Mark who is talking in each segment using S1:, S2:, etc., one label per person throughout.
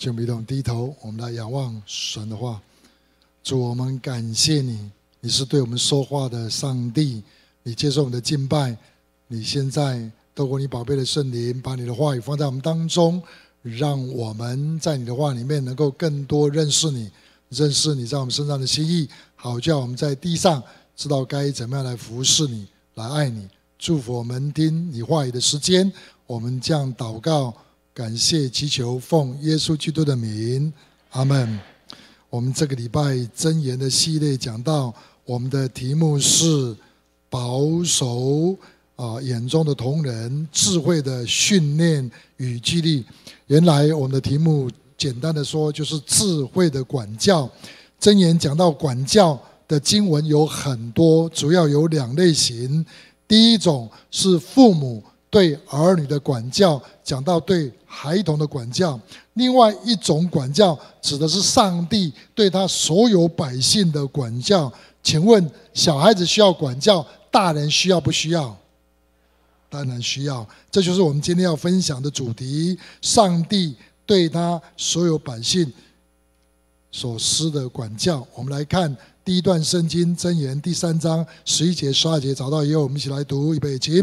S1: 就一同低头，我们来仰望神的话。主，我们感谢你，你是对我们说话的上帝。你接受我们的敬拜。你现在透过你宝贝的圣灵，把你的话语放在我们当中，让我们在你的话里面能够更多认识你，认识你在我们身上的心意，好叫我们在地上知道该怎么样来服侍你，来爱你。祝福我们听你话语的时间，我们将祷告。感谢祈求，奉耶稣基督的名，阿门。我们这个礼拜箴言的系列讲到，我们的题目是保守啊眼中的同人，智慧的训练与激励。原来我们的题目简单的说就是智慧的管教。真言讲到管教的经文有很多，主要有两类型。第一种是父母。对儿女的管教，讲到对孩童的管教；另外一种管教，指的是上帝对他所有百姓的管教。请问，小孩子需要管教，大人需要不需要？当然需要。这就是我们今天要分享的主题：上帝对他所有百姓所施的管教。我们来看第一段圣经箴言第三章十一节、十二节，找到以后，我们一起来读预备起。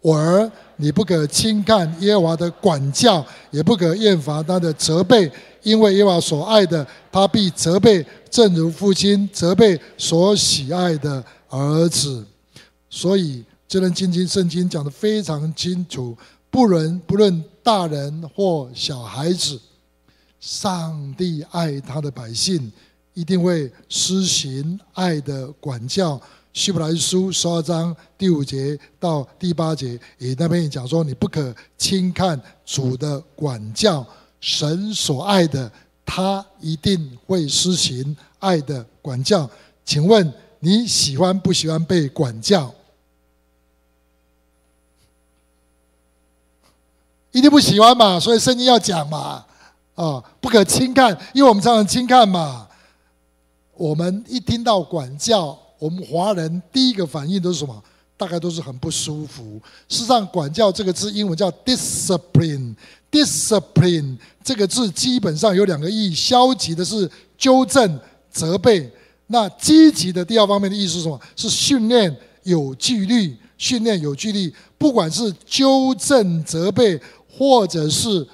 S1: 我儿，你不可轻看耶和华的管教，也不可厌烦他的责备，因为耶和华所爱的，他必责备，正如父亲责备所喜爱的儿子。所以这段经经圣经讲得非常清楚，不论不论大人或小孩子，上帝爱他的百姓，一定会施行爱的管教。希伯来书十二章第五节到第八节，也那边也讲说，你不可轻看主的管教，神所爱的，他一定会施行爱的管教。请问你喜欢不喜欢被管教？一定不喜欢嘛，所以圣经要讲嘛，啊，不可轻看，因为我们常常轻看嘛。我们一听到管教。我们华人第一个反应都是什么？大概都是很不舒服。事实上，“管教”这个字英文叫 “discipline”。“discipline” 这个字基本上有两个意义：消极的是纠正、责备；那积极的第二方面的意思是什么？是训练有纪律，训练有纪律。不管是纠正、责备，或者是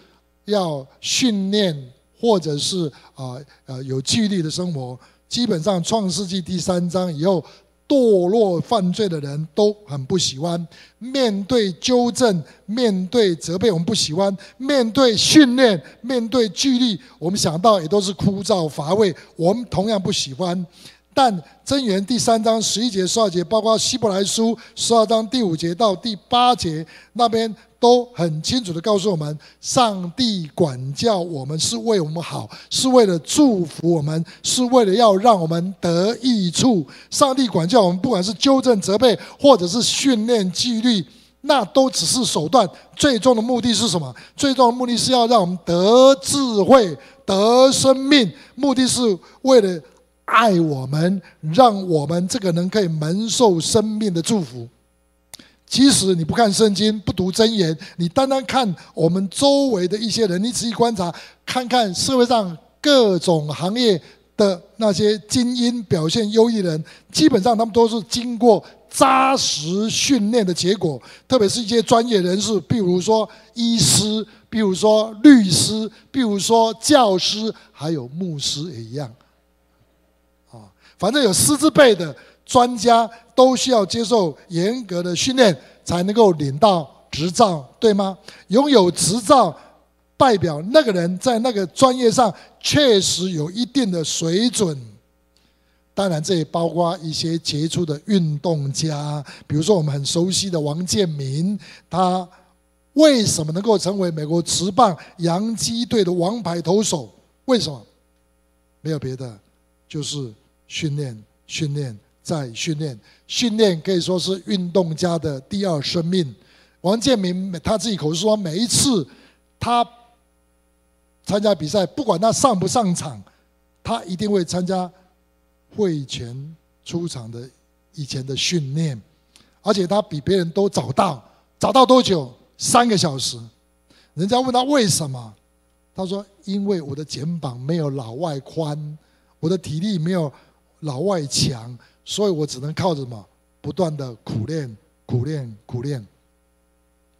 S1: 要训练，或者是啊呃有纪律的生活。基本上，《创世纪》第三章以后，堕落犯罪的人都很不喜欢面对纠正、面对责备，我们不喜欢面对训练、面对纪律，我们想到也都是枯燥乏味，我们同样不喜欢。但箴言第三章十一节、十二节，包括希伯来书十二章第五节到第八节那边。都很清楚的告诉我们，上帝管教我们是为我们好，是为了祝福我们，是为了要让我们得益处。上帝管教我们，不管是纠正、责备，或者是训练、纪律，那都只是手段。最终的目的是什么？最终的目的是要让我们得智慧、得生命。目的是为了爱我们，让我们这个人可以蒙受生命的祝福。即使你不看圣经，不读箴言，你单单看我们周围的一些人，你仔细观察，看看社会上各种行业的那些精英表现优异的人，基本上他们都是经过扎实训练的结果。特别是一些专业人士，比如说医师，比如说律师，比如说教师，还有牧师也一样。啊，反正有师资辈的。专家都需要接受严格的训练，才能够领到执照，对吗？拥有执照，代表那个人在那个专业上确实有一定的水准。当然，这也包括一些杰出的运动家，比如说我们很熟悉的王建民，他为什么能够成为美国职棒洋基队的王牌投手？为什么？没有别的，就是训练，训练。在训练，训练可以说是运动家的第二生命。王建民他自己口说，每一次他参加比赛，不管他上不上场，他一定会参加会前出场的以前的训练，而且他比别人都早到，早到多久？三个小时。人家问他为什么，他说：“因为我的肩膀没有老外宽，我的体力没有老外强，所以我只能靠着什么？不断的苦练、苦练、苦练。”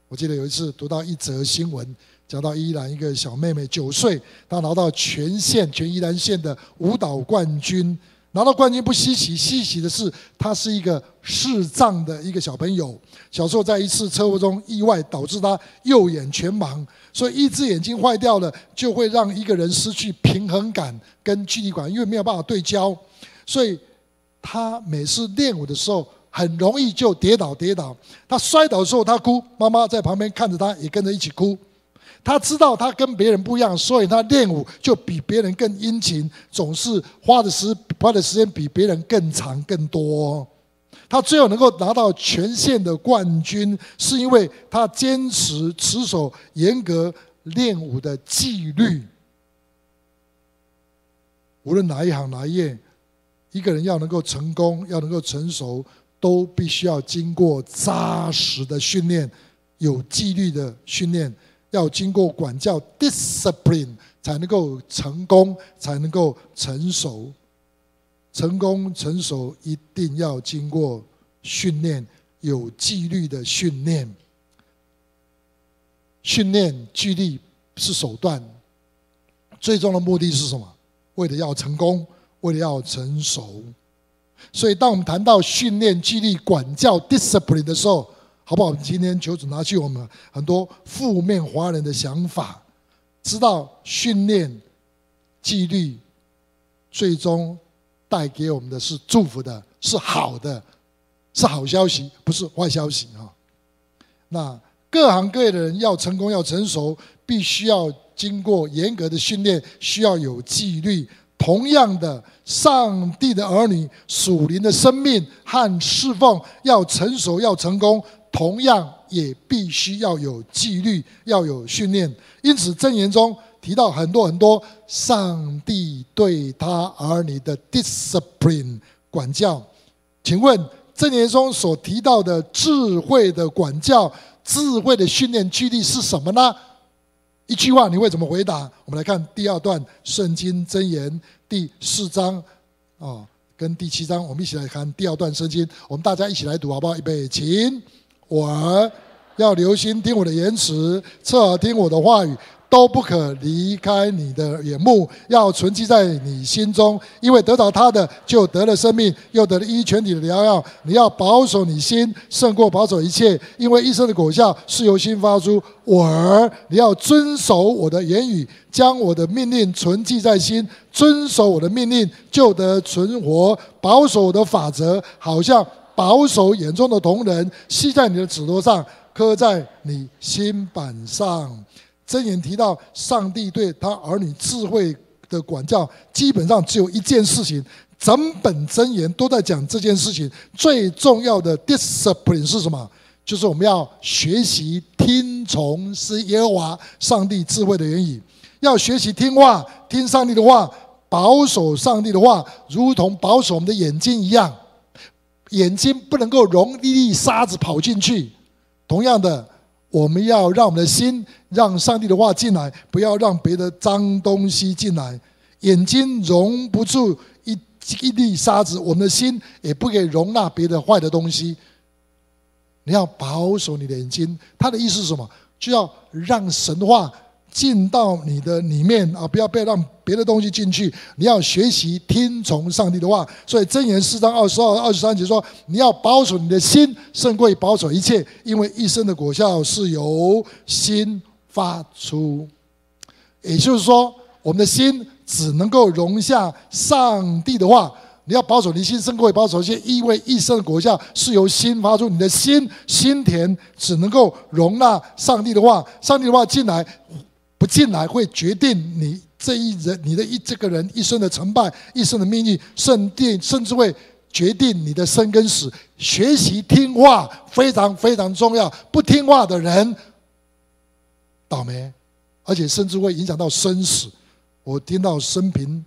S1: 我记得有一次读到一则新闻，讲到宜兰一个小妹妹九岁，她拿到全县、全宜兰县的舞蹈冠军。拿到冠军不稀奇，稀奇的是她是一个视障的一个小朋友。小时候在一次车祸中意外导致她右眼全盲，所以一只眼睛坏掉了，就会让一个人失去平衡感跟距离感，因为没有办法对焦。所以他每次练舞的时候，很容易就跌倒跌倒。他摔倒的时候，他哭，妈妈在旁边看着他，也跟着一起哭。他知道他跟别人不一样，所以他练舞就比别人更殷勤，总是花的时花的时间比别人更长更多。他最后能够拿到全县的冠军，是因为他坚持持守严格练舞的纪律。无论哪一行哪一业，一个人要能够成功，要能够成熟，都必须要经过扎实的训练，有纪律的训练。要经过管教 discipline 才能够成功，才能够成熟。成功成熟一定要经过训练，有纪律的训练。训练纪律是手段，最终的目的是什么？为了要成功，为了要成熟。所以，当我们谈到训练纪律、管教 discipline 的时候，好不好？今天求主拿去我们很多负面华人的想法，知道训练纪律，最终带给我们的是祝福的，是好的，是好消息，不是坏消息啊。那各行各业的人要成功要成熟，必须要经过严格的训练，需要有纪律。同样的，上帝的儿女属灵的生命和侍奉要成熟要成功。同样也必须要有纪律，要有训练。因此，箴言中提到很多很多上帝对他儿女的 discipline 管教。请问，箴言中所提到的智慧的管教、智慧的训练纪律是什么呢？一句话，你会怎么回答？我们来看第二段圣经箴言第四章啊，跟第七章，我们一起来看第二段圣经。我们大家一起来读，好不好？预备，请。我要留心听我的言辞，侧耳听我的话语，都不可离开你的眼目，要存记在你心中，因为得到他的，就得了生命，又得了医全体的良药。你要保守你心，胜过保守一切，因为一生的果效是由心发出。我儿，你要遵守我的言语，将我的命令存记在心，遵守我的命令，就得存活，保守我的法则，好像。保守眼中的铜人，系在你的指头上，刻在你心板上。箴言提到上帝对他儿女智慧的管教，基本上只有一件事情，整本箴言都在讲这件事情。最重要的 discipline 是什么？就是我们要学习听从是耶和华上帝智慧的言语，要学习听话，听上帝的话，保守上帝的话，如同保守我们的眼睛一样。眼睛不能够容一粒沙子跑进去。同样的，我们要让我们的心让上帝的话进来，不要让别的脏东西进来。眼睛容不住一一粒沙子，我们的心也不可以容纳别的坏的东西。你要保守你的眼睛。他的意思是什么？就要让神话。进到你的里面啊！不要被让别的东西进去。你要学习听从上帝的话。所以箴言四章二十二、二十三节说：“你要保守你的心，胜过于保守一切，因为一生的果效是由心发出。”也就是说，我们的心只能够容下上帝的话。你要保守你心，胜过于保守一切，因为一生的果效是由心发出。你的心心田只能够容纳上帝的话，上帝的话进来。进来会决定你这一人，你的一这个人一生的成败，一生的命运，甚至甚至会决定你的生跟死。学习听话非常非常重要，不听话的人倒霉，而且甚至会影响到生死。我听到生平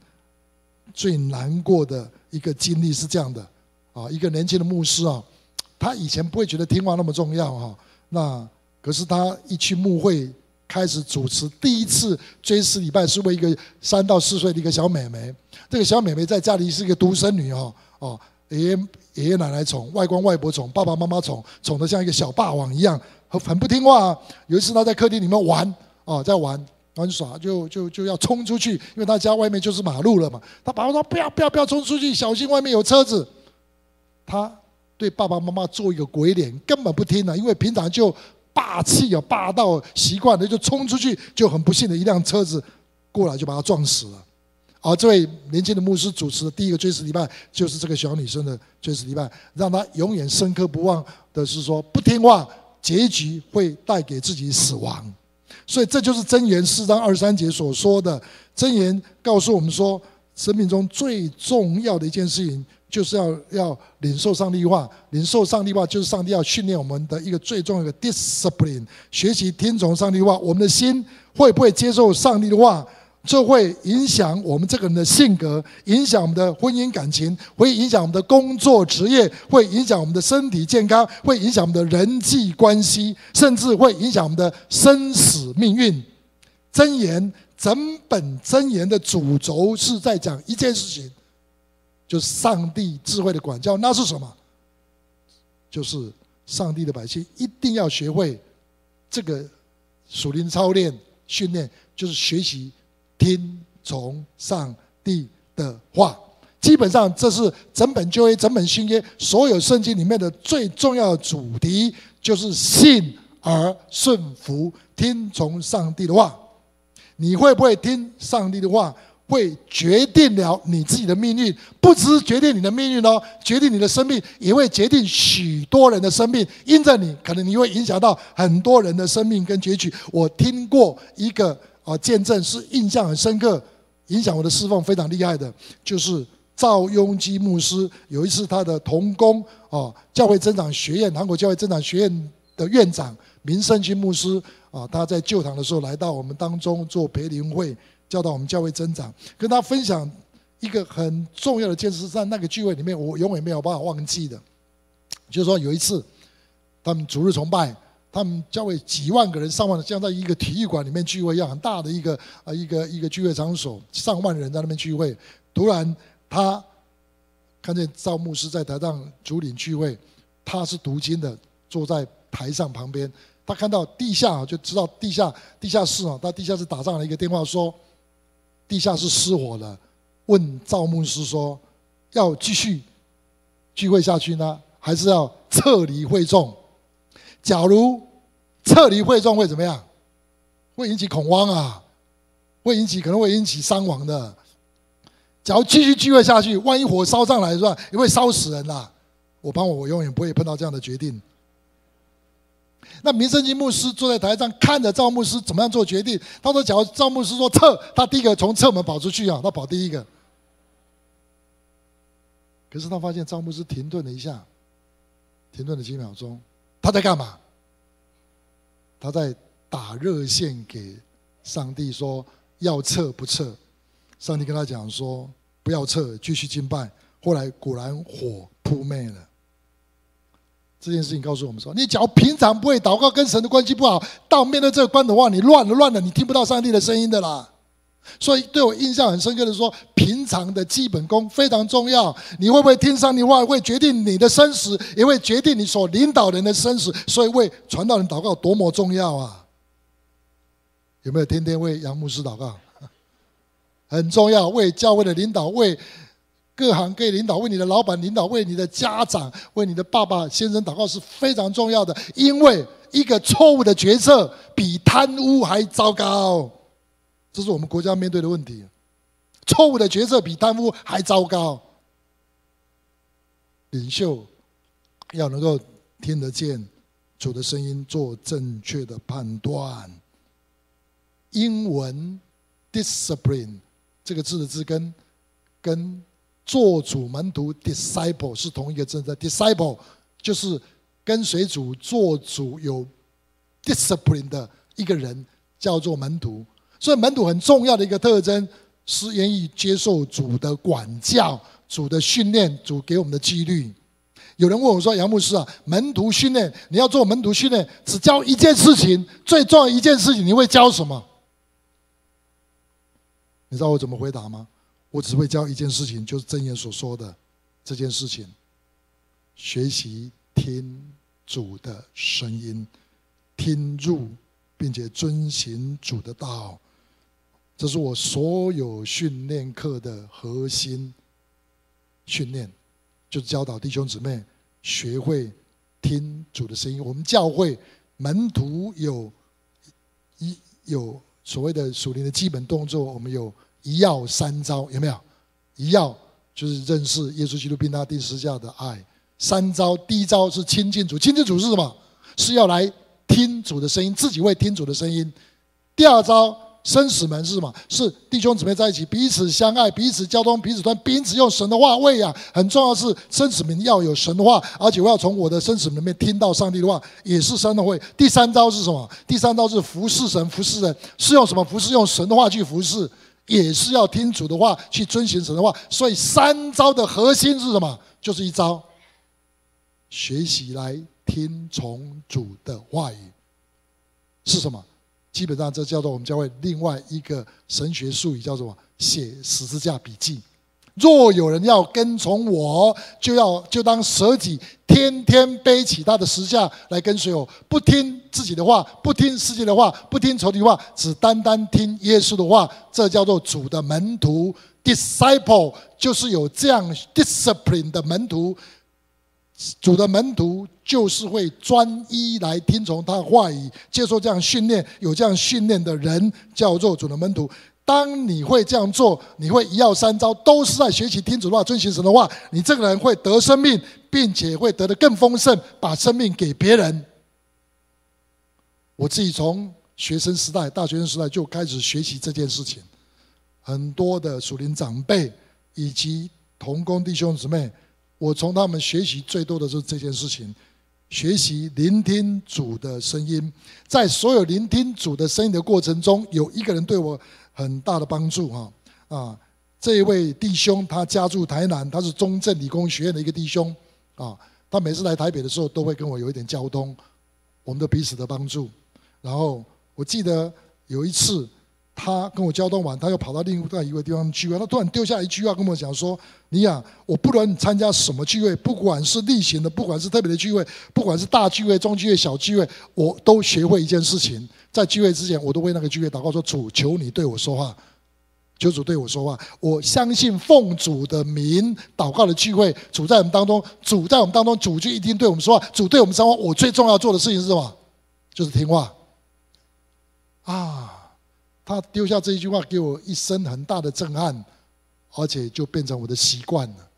S1: 最难过的一个经历是这样的啊，一个年轻的牧师啊，他以前不会觉得听话那么重要哈，那可是他一去牧会。开始主持第一次追思礼拜，是为一个三到四岁的一个小妹妹。这个小妹妹在家里是一个独生女哦哦，爷爷爷爷奶奶宠，外公外婆宠，爸爸妈妈宠，宠得像一个小霸王一样，很很不听话。有一次她在客厅里面玩哦，在玩玩耍，就就就要冲出去，因为她家外面就是马路了嘛。她爸爸说：“不要不要不要冲出去，小心外面有车子。”她对爸爸妈妈做一个鬼脸，根本不听了，因为平常就。霸气啊，霸道习惯了，就冲出去，就很不幸的一辆车子过来，就把他撞死了。而这位年轻的牧师主持的第一个追思礼拜，就是这个小女生的追思礼拜，让他永远深刻不忘的是说，不听话，结局会带给自己死亡。所以这就是箴言四章二三节所说的。箴言告诉我们说，生命中最重要的一件事情。就是要要领受上帝话，领受上帝话就是上帝要训练我们的一个最重要的 discipline，学习听从上帝话。我们的心会不会接受上帝的话，这会影响我们这个人的性格，影响我们的婚姻感情，会影响我们的工作职业，会影响我们的身体健康，会影响我们的人际关系，甚至会影响我们的生死命运。箴言整本箴言的主轴是在讲一件事情。就是上帝智慧的管教，那是什么？就是上帝的百姓一定要学会这个属灵操练训练，就是学习听从上帝的话。基本上，这是整本旧约、整本新约所有圣经里面的最重要的主题，就是信而顺服，听从上帝的话。你会不会听上帝的话？会决定了你自己的命运，不只是决定你的命运哦，决定你的生命，也会决定许多人的生命。因着你，可能你会影响到很多人的生命跟结局。我听过一个啊见证，是印象很深刻，影响我的侍奉非常厉害的，就是赵雍基牧师。有一次，他的同工啊，教会增长学院，韩国教会增长学院的院长民圣基牧师啊，他在旧堂的时候来到我们当中做培灵会。教导我们教会增长，跟他分享一个很重要的件事，在那个聚会里面，我永远没有办法忘记的。就是说，有一次他们主日崇拜，他们教会几万个人、上万人，像在一个体育馆里面聚会一样，很大的一个啊一个一个聚会场所，上万人在那边聚会。突然，他看见赵牧师在台上主领聚会，他是读经的，坐在台上旁边，他看到地下就知道地下地下室啊，他地下室打上了一个电话说。地下室失火了，问赵牧师说：“要继续聚会下去呢，还是要撤离会众？假如撤离会众会怎么样？会引起恐慌啊，会引起可能会引起伤亡的。假如继续聚会下去，万一火烧上来是吧？也会烧死人啦。我帮我，我永远不会碰到这样的决定。”那民圣经牧师坐在台上看着赵牧师怎么样做决定。他说：“假如赵牧师说撤，他第一个从侧门跑出去啊，他跑第一个。可是他发现赵牧师停顿了一下，停顿了几秒钟，他在干嘛？他在打热线给上帝说要撤不撤？上帝跟他讲说不要撤，继续敬拜。后来果然火扑灭了。”这件事情告诉我们说：你只要平常不会祷告，跟神的关系不好，到面对这个关的话，你乱了乱了，你听不到上帝的声音的啦。所以对我印象很深刻的说，平常的基本功非常重要。你会不会听上帝话，会决定你的生死，也会决定你所领导人的生死。所以为传道人祷告多么重要啊！有没有天天为杨牧师祷告？很重要，为教会的领导，为。各行各业领导，为你的老板领导，为你的家长，为你的爸爸先生祷告是非常重要的。因为一个错误的决策比贪污还糟糕，这是我们国家面对的问题。错误的决策比贪污还糟糕。领袖要能够听得见主的声音，做正确的判断。英文 discipline 这个字的字根跟做主门徒 disciple 是同一个字的 disciple 就是跟随主做主有 discipline 的一个人，叫做门徒。所以门徒很重要的一个特征是愿意接受主的管教、主的训练、主给我们的纪律。有人问我说：“杨牧师啊，门徒训练，你要做门徒训练，只教一件事情，最重要一件事情，你会教什么？”你知道我怎么回答吗？我只会教一件事情，就是正言所说的这件事情：学习听主的声音，听入并且遵行主的道。这是我所有训练课的核心训练。就是教导弟兄姊妹学会听主的声音。我们教会门徒有一有所谓的属灵的基本动作，我们有一要三招，有没有？一要就是认识耶稣基督并他第十字架的爱。三招，第一招是亲近主，亲近主是什么？是要来听主的声音，自己会听主的声音。第二招。生死门是什么？是弟兄姊妹在一起，彼此相爱，彼此交通，彼此团，彼此用神的话喂养。很重要是，生死门要有神的话，而且我要从我的生死门里面听到上帝的话，也是神的会。第三招是什么？第三招是服侍神，服侍人是用什么？服侍用神的话去服侍，也是要听主的话，去遵循神的话。所以三招的核心是什么？就是一招，学习来听从主的话语，是什么？基本上，这叫做我们教会另外一个神学术语，叫做写十字架笔记。若有人要跟从我，就要就当舍己，天天背起他的十字架来跟随我。不听自己的话，不听世界的话，不听仇敌话，只单单听耶稣的话。这叫做主的门徒，disciple 就是有这样 discipline 的门徒。主的门徒就是会专一来听从他的话语，接受这样训练，有这样训练的人叫做主的门徒。当你会这样做，你会一要三招，都是在学习听主的话，遵行神的话，你这个人会得生命，并且会得的更丰盛，把生命给别人。我自己从学生时代、大学生时代就开始学习这件事情，很多的属灵长辈以及同工弟兄姊妹。我从他们学习最多的就是这件事情，学习聆听主的声音。在所有聆听主的声音的过程中，有一个人对我很大的帮助哈啊！这一位弟兄他家住台南，他是中正理工学院的一个弟兄啊。他每次来台北的时候，都会跟我有一点交通，我们的彼此的帮助。然后我记得有一次。他跟我交通完，他又跑到另外一个地方聚会。他突然丢下一句话跟我讲说：“你呀，我不论参加什么聚会，不管是例行的，不管是特别的聚会，不管是大聚会、中聚会、小聚会，我都学会一件事情。在聚会之前，我都为那个聚会祷告说：主，求你对我说话，求主对我说话。我相信奉主的名祷告的聚会，主在我们当中，主在我们当中，主就一定对我们说话。主对我们说话，我最重要做的事情是什么？就是听话啊。”他丢下这一句话，给我一生很大的震撼，而且就变成我的习惯了。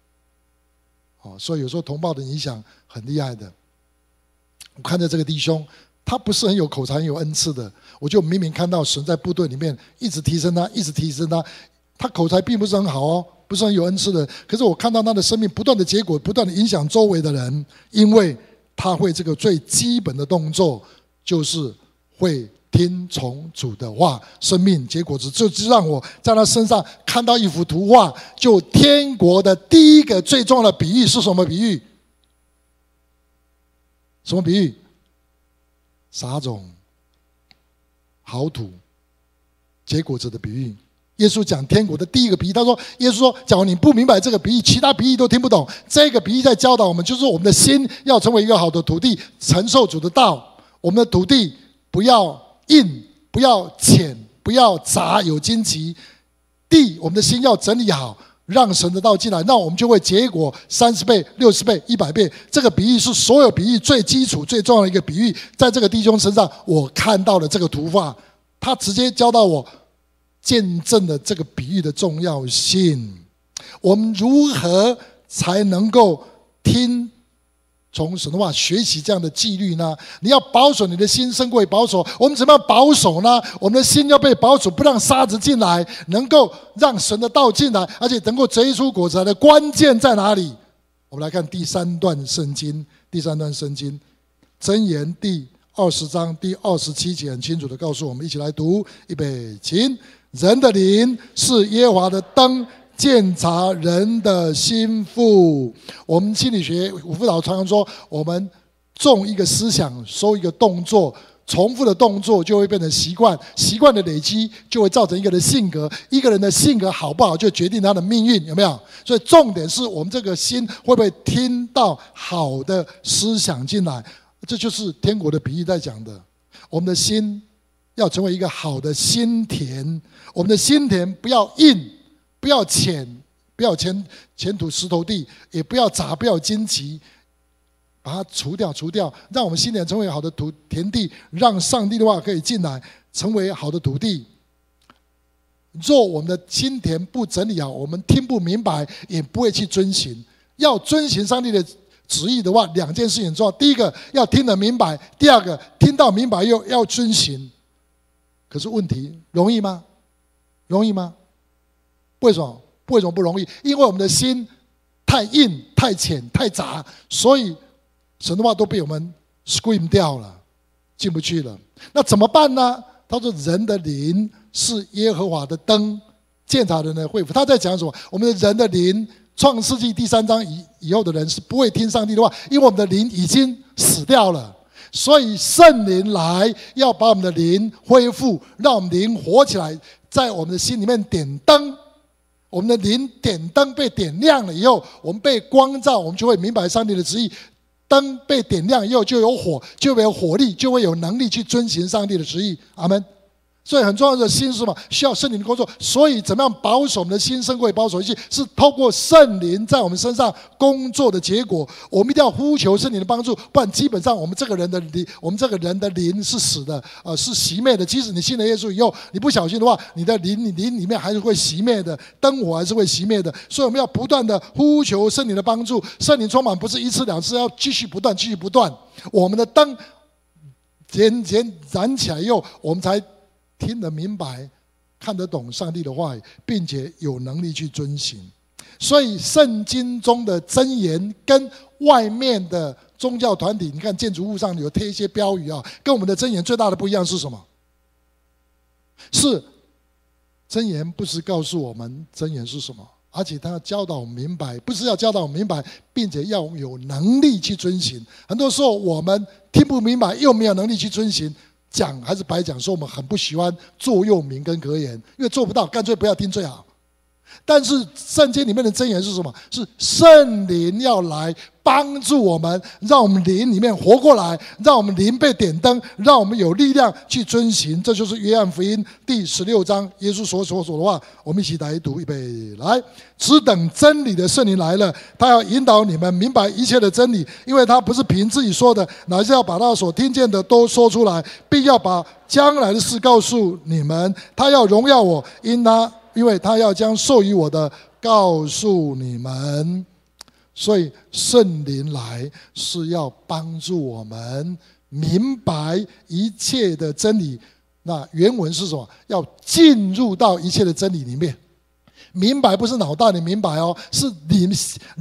S1: 哦，所以有时候同胞的影响很厉害的。我看着这个弟兄，他不是很有口才、很有恩赐的，我就明明看到神在部队里面一直提升他，一直提升他。他口才并不是很好哦，不是很有恩赐的。可是我看到他的生命不断的结果，不断的影响周围的人，因为他会这个最基本的动作，就是会。听从主的话，生命结果子，就让我在他身上看到一幅图画。就天国的第一个最重要的比喻是什么比喻？什么比喻？撒种好土结果子的比喻。耶稣讲天国的第一个比喻，他说：“耶稣说，假如你不明白这个比喻，其他比喻都听不懂。这个比喻在教导我们，就是我们的心要成为一个好的土地，承受主的道。我们的土地不要。”硬不要浅，不要杂，有荆棘。地，我们的心要整理好，让神的道进来，那我们就会结果三十倍、六十倍、一百倍。这个比喻是所有比喻最基础、最重要的一个比喻。在这个弟兄身上，我看到了这个图画，他直接教到我，见证了这个比喻的重要性。我们如何才能够听？从神的话学习这样的纪律呢？你要保守你的心，胜过保守。我们怎么样保守呢？我们的心要被保守，不让沙子进来，能够让神的道进来，而且能够结出果子来的关键在哪里？我们来看第三段圣经，第三段圣经，箴言第二十章第二十七节，很清楚的告诉我们，一起来读，预备起。人的灵是耶和华的灯。鉴察人的心腹。我们心理学吴辅导常常说，我们种一个思想，收一个动作。重复的动作就会变成习惯，习惯的累积就会造成一个人的性格。一个人的性格好不好，就决定他的命运，有没有？所以重点是我们这个心会不会听到好的思想进来？这就是天国的比喻在讲的。我们的心要成为一个好的心田，我们的心田不要硬，不要浅，不要浅浅土石头地，也不要杂，不要荆棘。把它除掉，除掉，让我们心田成为好的土田地，让上帝的话可以进来，成为好的土地。若我们的心田不整理好，我们听不明白，也不会去遵行。要遵行上帝的旨意的话，两件事情很重要：第一个要听得明白；第二个听到明白又要遵行。可是问题容易吗？容易吗？为什么？为什么不容易？因为我们的心太硬、太浅、太杂，所以。神的话都被我们 scream 掉了，进不去了。那怎么办呢？他说：“人的灵是耶和华的灯，鉴察人的肺腑。”他在讲什么？我们的人的灵，创世纪第三章以以后的人是不会听上帝的话，因为我们的灵已经死掉了。所以圣灵来要把我们的灵恢复，让我们灵活起来，在我们的心里面点灯。我们的灵点灯被点亮了以后，我们被光照，我们就会明白上帝的旨意。灯被点亮以后，就有火，就有火力，就会有能力去遵循上帝的旨意。阿门。所以很重要的心是什么？需要圣灵的工作。所以怎么样保守我们的心，胜过保守一切，是透过圣灵在我们身上工作的结果。我们一定要呼求圣灵的帮助，不然基本上我们这个人的灵，我们这个人的灵是死的，呃，是熄灭的。即使你信了耶稣以后，你不小心的话，你的灵，灵里面还是会熄灭的，灯火还是会熄灭的。所以我们要不断的呼求圣灵的帮助，圣灵充满不是一次两次，要继续不断，继续不断。我们的灯渐渐燃起来以后，我们才。听得明白，看得懂上帝的话语，并且有能力去遵行。所以圣经中的箴言跟外面的宗教团体，你看建筑物上有贴一些标语啊，跟我们的箴言最大的不一样是什么？是箴言不是告诉我们箴言是什么，而且他教导我们明白，不是要教导我们明白，并且要有能力去遵行。很多时候我们听不明白，又没有能力去遵行。讲还是白讲，说我们很不喜欢座右铭跟格言，因为做不到，干脆不要听最好。但是圣经里面的箴言是什么？是圣灵要来帮助我们，让我们灵里面活过来，让我们灵被点灯，让我们有力量去遵行。这就是约翰福音第十六章耶稣所所说的话。我们一起来读预备来，只等真理的圣灵来了，他要引导你们明白一切的真理，因为他不是凭自己说的，乃是要把他所听见的都说出来，并要把将来的事告诉你们。他要荣耀我，因他。因为他要将授予我的告诉你们，所以圣灵来是要帮助我们明白一切的真理。那原文是什么？要进入到一切的真理里面。明白不是脑袋里明白哦，是灵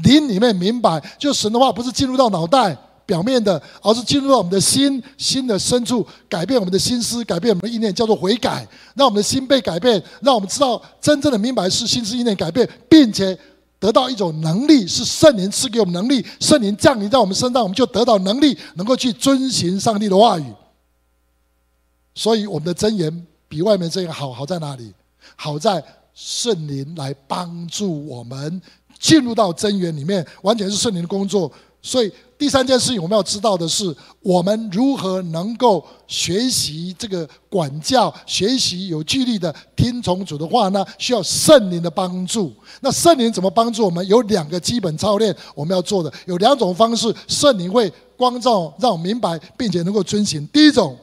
S1: 灵里面明白。就神的话不是进入到脑袋。表面的，而是进入到我们的心，心的深处，改变我们的心思，改变我们的意念，叫做悔改，让我们的心被改变，让我们知道真正的明白是心思意念改变，并且得到一种能力，是圣灵赐给我们能力，圣灵降临在我们身上，我们就得到能力，能够去遵循上帝的话语。所以，我们的真言比外面真言好，好在哪里？好在圣灵来帮助我们进入到真言里面，完全是圣灵的工作。所以第三件事情我们要知道的是，我们如何能够学习这个管教，学习有纪律的听从主的话呢？需要圣灵的帮助。那圣灵怎么帮助我们？有两个基本操练我们要做的，有两种方式，圣灵会光照，让我明白，并且能够遵行。第一种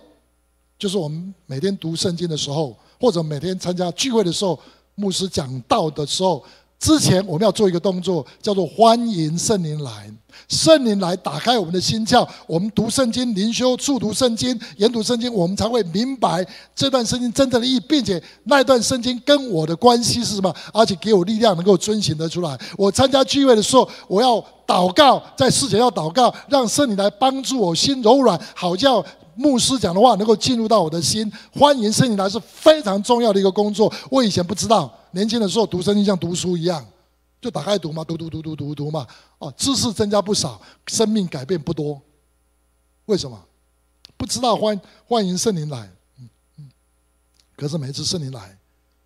S1: 就是我们每天读圣经的时候，或者每天参加聚会的时候，牧师讲道的时候。之前我们要做一个动作，叫做欢迎圣灵来。圣灵来打开我们的心窍，我们读圣经、灵修、速读圣经、研读圣经，我们才会明白这段圣经真正的意义，并且那段圣经跟我的关系是什么，而且给我力量能够遵循得出来。我参加聚会的时候，我要祷告，在事前要祷告，让圣灵来帮助我心柔软，好叫。牧师讲的话能够进入到我的心。欢迎圣灵来是非常重要的一个工作。我以前不知道，年轻的时候读圣经像读书一样，就打开读嘛，读读读读读读嘛，哦，知识增加不少，生命改变不多。为什么？不知道欢欢迎圣灵来，嗯嗯。可是每一次圣灵来，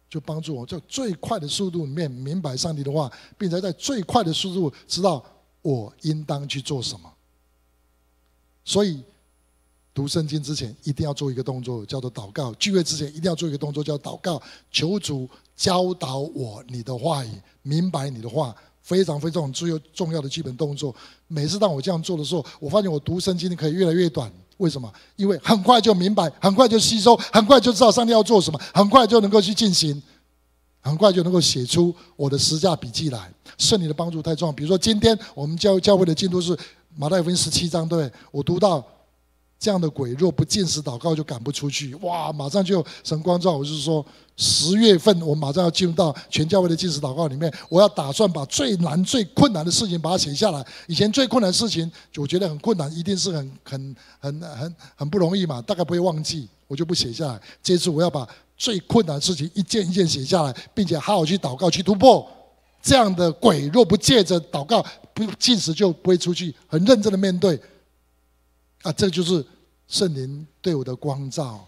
S1: 就帮助我在最快的速度里面明白上帝的话，并且在最快的速度知道我应当去做什么。所以，读圣经之前一定要做一个动作，叫做祷告；聚会之前一定要做一个动作，叫祷告。求主教导我你的话语，明白你的话，非常非常重要重要的基本动作。每次当我这样做的时候，我发现我读圣经可以越来越短。为什么？因为很快就明白，很快就吸收，很快就知道上帝要做什么，很快就能够去进行，很快就能够写出我的十架笔记来。圣灵的帮助太重要。比如说，今天我们教教会的进度是。马太福音十七章，对对？我读到这样的鬼，若不进食祷告，就赶不出去。哇！马上就神光照，我就是说，十月份我马上要进入到全教会的进食祷告里面。我要打算把最难、最困难的事情把它写下来。以前最困难的事情，我觉得很困难，一定是很、很、很、很、很不容易嘛，大概不会忘记，我就不写下来。这次我要把最困难的事情一件一件写下来，并且好好去祷告，去突破。这样的鬼若不借着祷告，不进食就不会出去，很认真的面对。啊，这就是圣灵对我的光照。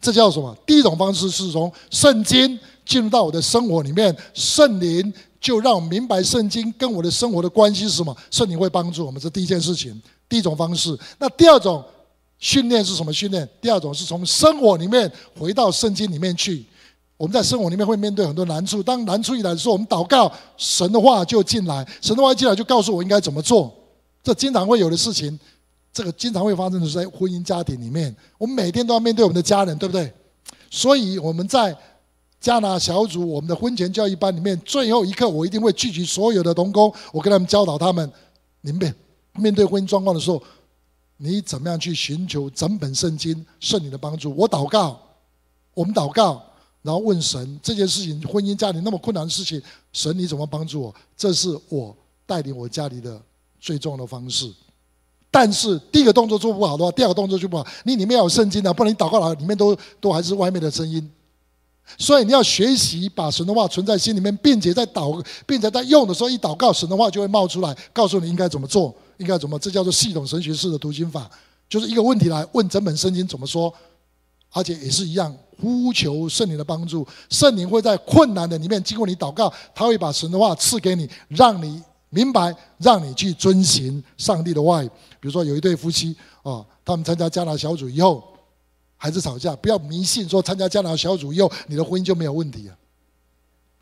S1: 这叫什么？第一种方式是从圣经进入到我的生活里面，圣灵就让我明白圣经跟我的生活的关系是什么。圣灵会帮助我们，这第一件事情，第一种方式。那第二种训练是什么训练？第二种是从生活里面回到圣经里面去。我们在生活里面会面对很多难处，当难处一来的时候，我们祷告，神的话就进来，神的话一进来就告诉我应该怎么做。这经常会有的事情，这个经常会发生的是在婚姻家庭里面，我们每天都要面对我们的家人，对不对？所以我们在加拿小组我们的婚前教育班里面，最后一刻我一定会聚集所有的同工，我跟他们教导他们，你们面对婚姻状况的时候，你怎么样去寻求整本圣经圣灵的帮助？我祷告，我们祷告。然后问神这件事情，婚姻家庭那么困难的事情，神你怎么帮助我？这是我带领我家里的最重要的方式。但是第一个动作做不好的话，第二个动作就不好。你里面要有圣经的，不然你祷告了，里面都都还是外面的声音。所以你要学习把神的话存在心里面，并且在祷，并且在用的时候一祷告，神的话就会冒出来，告诉你应该怎么做，应该怎么。这叫做系统神学式的读经法，就是一个问题来问整本圣经怎么说，而且也是一样。呼求圣灵的帮助，圣灵会在困难的里面经过你祷告，他会把神的话赐给你，让你明白，让你去遵循上帝的话语。比如说有一对夫妻啊，他们参加加拿小组以后，还是吵架。不要迷信说参加加拿小组以后，你的婚姻就没有问题了，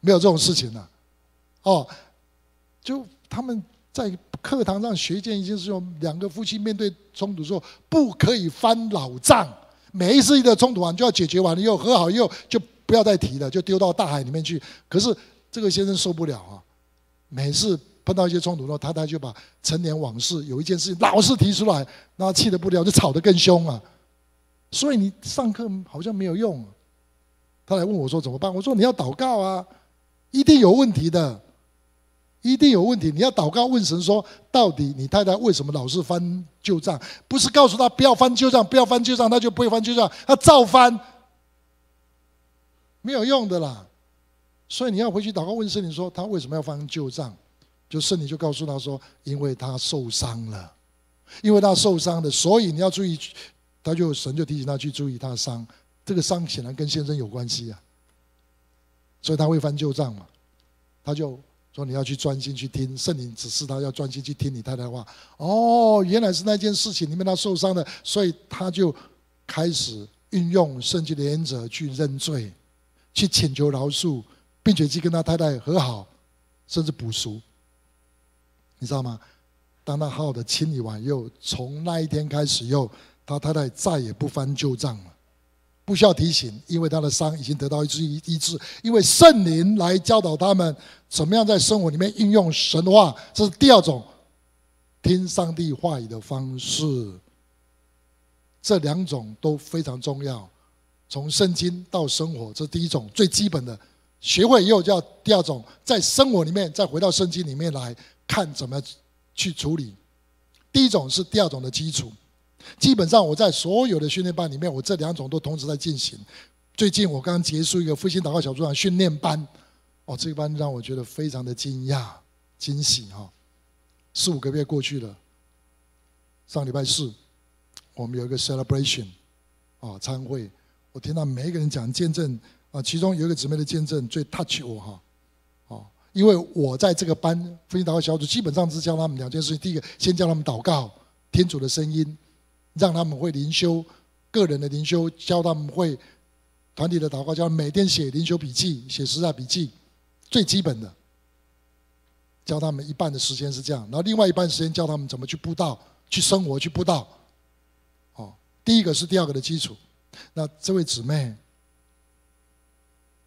S1: 没有这种事情了。哦，就他们在课堂上学见一件事，用两个夫妻面对冲突的时候，不可以翻老账。每一次的冲突完就要解决完了，又和好又就不要再提了，就丢到大海里面去。可是这个先生受不了啊！每次碰到一些冲突的时候，太太就把陈年往事有一件事情老是提出来，那气得不了，就吵得更凶啊！所以你上课好像没有用。他来问我说怎么办？我说你要祷告啊，一定有问题的。一定有问题，你要祷告问神说：到底你太太为什么老是翻旧账？不是告诉他不要翻旧账，不要翻旧账，他就不会翻旧账，他照翻，没有用的啦。所以你要回去祷告问神，你说：他为什么要翻旧账？就圣灵就告诉他说：因为他受伤了，因为他受伤了，所以你要注意。他就神就提醒他去注意他的伤，这个伤显然跟先生有关系啊，所以他会翻旧账嘛，他就。说你要去专心去听圣灵指示他要专心去听你太太的话。哦，原来是那件事情因为他受伤了，所以他就开始运用圣经的原则去认罪，去请求饶恕，并且去跟他太太和好，甚至补赎。你知道吗？当他好好的清理完，又从那一天开始，又他太太再也不翻旧账了。不需要提醒，因为他的伤已经得到一治医治。因为圣灵来教导他们怎么样在生活里面运用神话，这是第二种听上帝话语的方式。这两种都非常重要，从圣经到生活，这是第一种最基本的。学会以后，叫第二种，在生活里面再回到圣经里面来看怎么去处理。第一种是第二种的基础。基本上我在所有的训练班里面，我这两种都同时在进行。最近我刚结束一个复兴祷告小组长训练班，哦，这个班让我觉得非常的惊讶、惊喜哈。四五个月过去了，上礼拜四我们有一个 celebration 啊参会，我听到每一个人讲见证啊，其中有一个姊妹的见证最 touch 我哈，哦，因为我在这个班复兴祷告小组基本上是教他们两件事情，第一个先教他们祷告，天主的声音，让他们会灵修，个人的灵修，教他们会。团体的祷告，叫每天写灵修笔记、写实在笔记，最基本的。教他们一半的时间是这样，然后另外一半时间教他们怎么去布道、去生活、去布道。哦，第一个是第二个的基础。那这位姊妹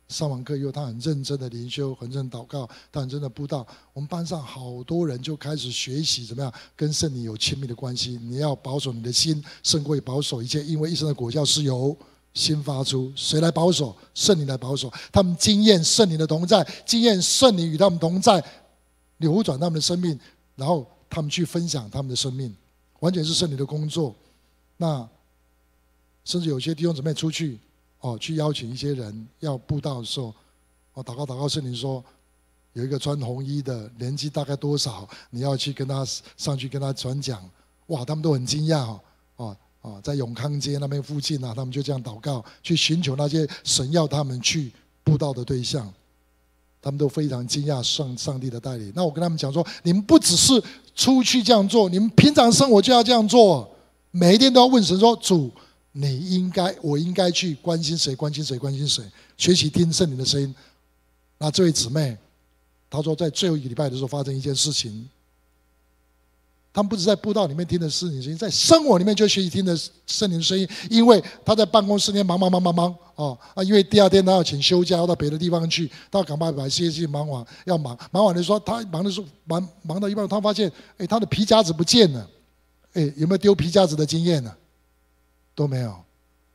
S1: 上完课以后，他很认真的灵修，很认真祷告，他很认真的布道。我们班上好多人就开始学习怎么样跟圣灵有亲密的关系。你要保守你的心，胜过于保守一切，因为一生的果效是由。心发出，谁来保守？圣灵来保守。他们经验圣灵的同在，经验圣灵与他们同在，扭转他们的生命，然后他们去分享他们的生命，完全是圣灵的工作。那甚至有些弟兄姊妹出去哦，去邀请一些人要布道的时候，哦，祷告祷告，圣灵说有一个穿红衣的，年纪大概多少？你要去跟他上去跟他传讲，哇，他们都很惊讶哦。啊，在永康街那边附近啊，他们就这样祷告，去寻求那些神要他们去布道的对象，他们都非常惊讶上上帝的带领。那我跟他们讲说，你们不只是出去这样做，你们平常生活就要这样做，每一天都要问神说：主，你应该，我应该去关心谁？关心谁？关心谁？学习听圣灵的声音。那这位姊妹，她说在最后一个礼拜的时候发生一件事情。他们不止在布道里面听的圣灵声音，在生活里面就学习听的圣灵声音。因为他在办公室里面忙忙忙忙忙啊啊，因为第二天他要请休假，要到别的地方去，他要赶快把一些事情忙完，要忙忙完的时候，他忙的时候忙忙到一半，他发现哎，他的皮夹子不见了。哎，有没有丢皮夹子的经验呢？都没有，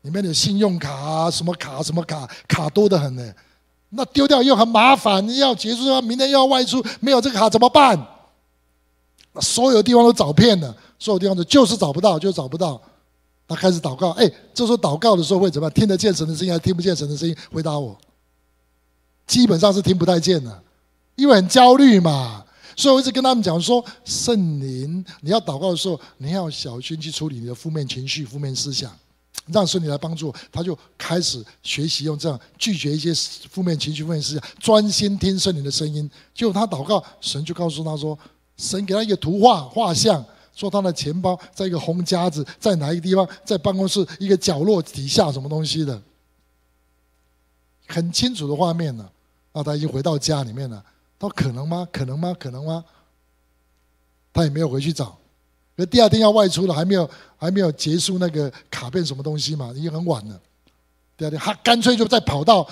S1: 里面有信用卡啊，什么卡什么卡，卡多得很呢。那丢掉又很麻烦，要结束的话，明天又要外出，没有这个卡怎么办？所有地方都找遍了，所有地方都就是找不到，就找不到。他开始祷告，哎，这时候祷告的时候会怎么样？听得见神的声音还听不见神的声音？回答我。基本上是听不太见的，因为很焦虑嘛。所以我一直跟他们讲说，圣灵，你要祷告的时候，你要小心去处理你的负面情绪、负面思想，让圣灵来帮助。他就开始学习用这样拒绝一些负面情绪、负面思想，专心听圣灵的声音。结果他祷告，神就告诉他说。神给他一个图画画像，说他的钱包在一个红夹子，在哪一个地方，在办公室一个角落底下，什么东西的，很清楚的画面了。啊，他已经回到家里面了。：“可能吗？可能吗？可能吗？”他也没有回去找。可第二天要外出了，还没有还没有结束那个卡片什么东西嘛，已经很晚了。第二天他干脆就再跑到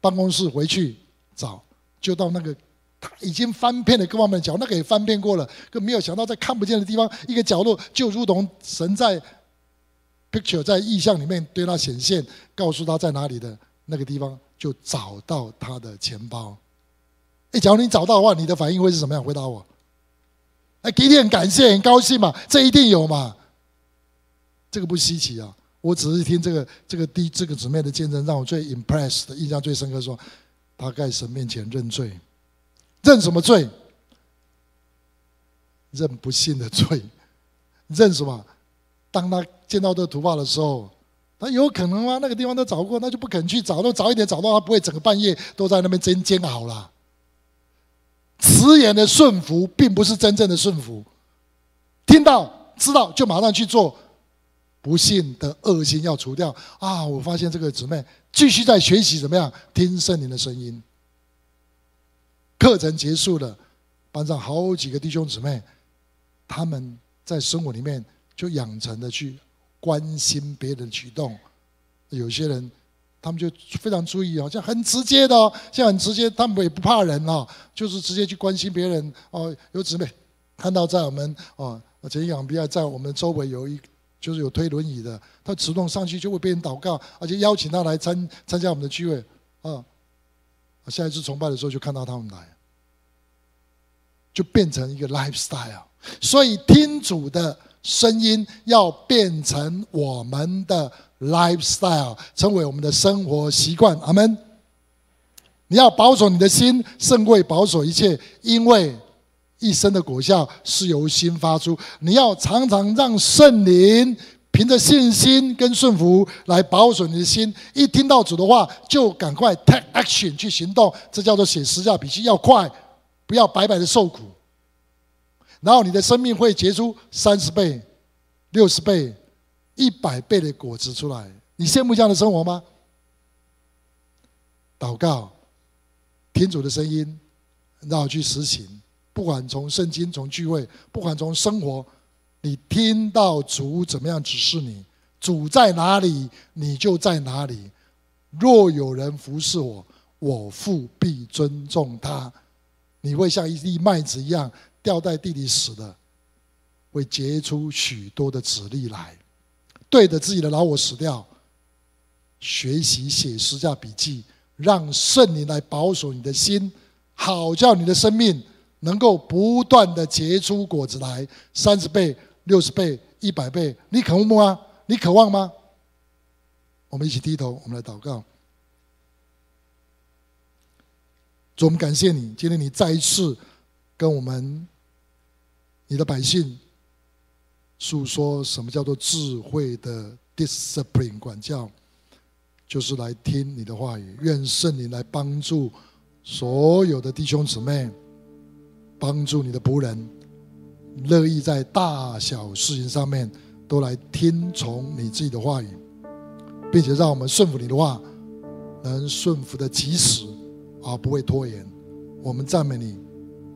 S1: 办公室回去找，就到那个。他已经翻遍了各方面的角，那个也翻遍过了，更没有想到在看不见的地方，一个角落就如同神在 picture 在意象里面对他显现，告诉他在哪里的那个地方，就找到他的钱包。哎，假如你找到的话，你的反应会是什么样？回答我。哎，给你很感谢，很高兴嘛，这一定有嘛。这个不稀奇啊，我只是听这个这个第这个姊妹的见证，让我最 impressed 的印象最深刻说，他在神面前认罪。认什么罪？认不信的罪。认什么？当他见到这个图画的时候，他有可能吗？那个地方都找过，那就不肯去找。都早一点找到，他不会整个半夜都在那边煎煎熬了。词言的顺服，并不是真正的顺服。听到知道就马上去做，不信的恶心要除掉啊！我发现这个姊妹继续在学习怎么样听圣灵的声音。课程结束了，班上好几个弟兄姊妹，他们在生活里面就养成了去关心别人的举动。有些人，他们就非常注意哦，像很直接的哦，像很直接，他们也不怕人哦，就是直接去关心别人哦。有姊妹看到在我们哦，前一两天在我们周围有一就是有推轮椅的，他主动上去就为别人祷告，而且邀请他来参参加我们的聚会啊。下一次崇拜的时候，就看到他们来，就变成一个 lifestyle。所以听主的声音要变成我们的 lifestyle，成为我们的生活习惯。阿门。你要保守你的心，胜过保守一切，因为一生的果效是由心发出。你要常常让圣灵凭着信心跟顺服来保守你的心。一听到主的话，就赶快 take action 去行动。这叫做写十字架笔记，要快，不要白白的受苦。然后你的生命会结出三十倍、六十倍、一百倍的果子出来。你羡慕这样的生活吗？祷告。听主的声音，然后去实行。不管从圣经、从聚会，不管从生活，你听到主怎么样指示你，主在哪里，你就在哪里。若有人服侍我，我父必尊重他。你会像一粒麦子一样掉在地里死的，会结出许多的子粒来。对着自己的老我死掉，学习写十架笔记。让圣灵来保守你的心，好叫你的生命能够不断的结出果子来，三十倍、六十倍、一百倍。你渴慕吗？你渴望吗？我们一起低头，我们来祷告。主，我们感谢你，今天你再一次跟我们你的百姓诉说什么叫做智慧的 discipline 管教。就是来听你的话语，愿圣灵来帮助所有的弟兄姊妹，帮助你的仆人，乐意在大小事情上面都来听从你自己的话语，并且让我们顺服你的话，能顺服的及时，而不会拖延。我们赞美你，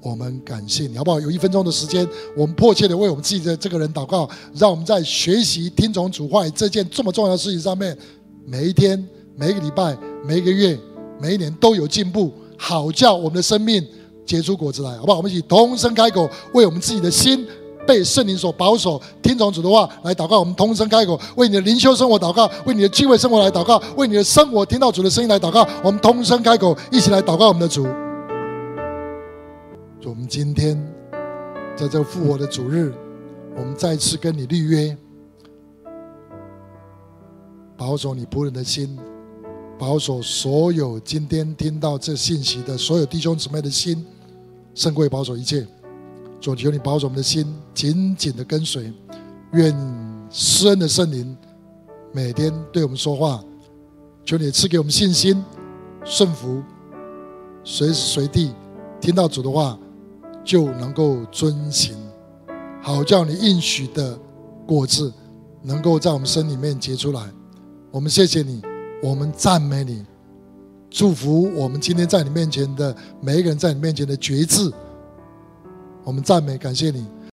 S1: 我们感谢你，好不好？有一分钟的时间，我们迫切的为我们自己的这个人祷告，让我们在学习听从主话这件这么重要的事情上面。每一天、每一个礼拜、每一个月、每一年都有进步，好叫我们的生命结出果子来，好不好？我们一起同声开口，为我们自己的心被圣灵所保守，听从主的话来祷告。我们同声开口，为你的灵修生活祷告，为你的聚会生活来祷告，为你的生活听到主的声音来祷告。我们同声开口，一起来祷告我们的主。今天在这复活的主日，我们再次跟你立约。保守你仆人的心，保守所有今天听到这信息的所有弟兄姊妹的心，胜过保守一切。主，求你保守我们的心，紧紧的跟随。愿施恩的圣灵每天对我们说话。求你赐给我们信心、顺服，随时随地听到主的话就能够遵行，好叫你应许的果子能够在我们身里面结出来。我们谢谢你，我们赞美你，祝福我们今天在你面前的每一个人，在你面前的决志。我们赞美感谢你。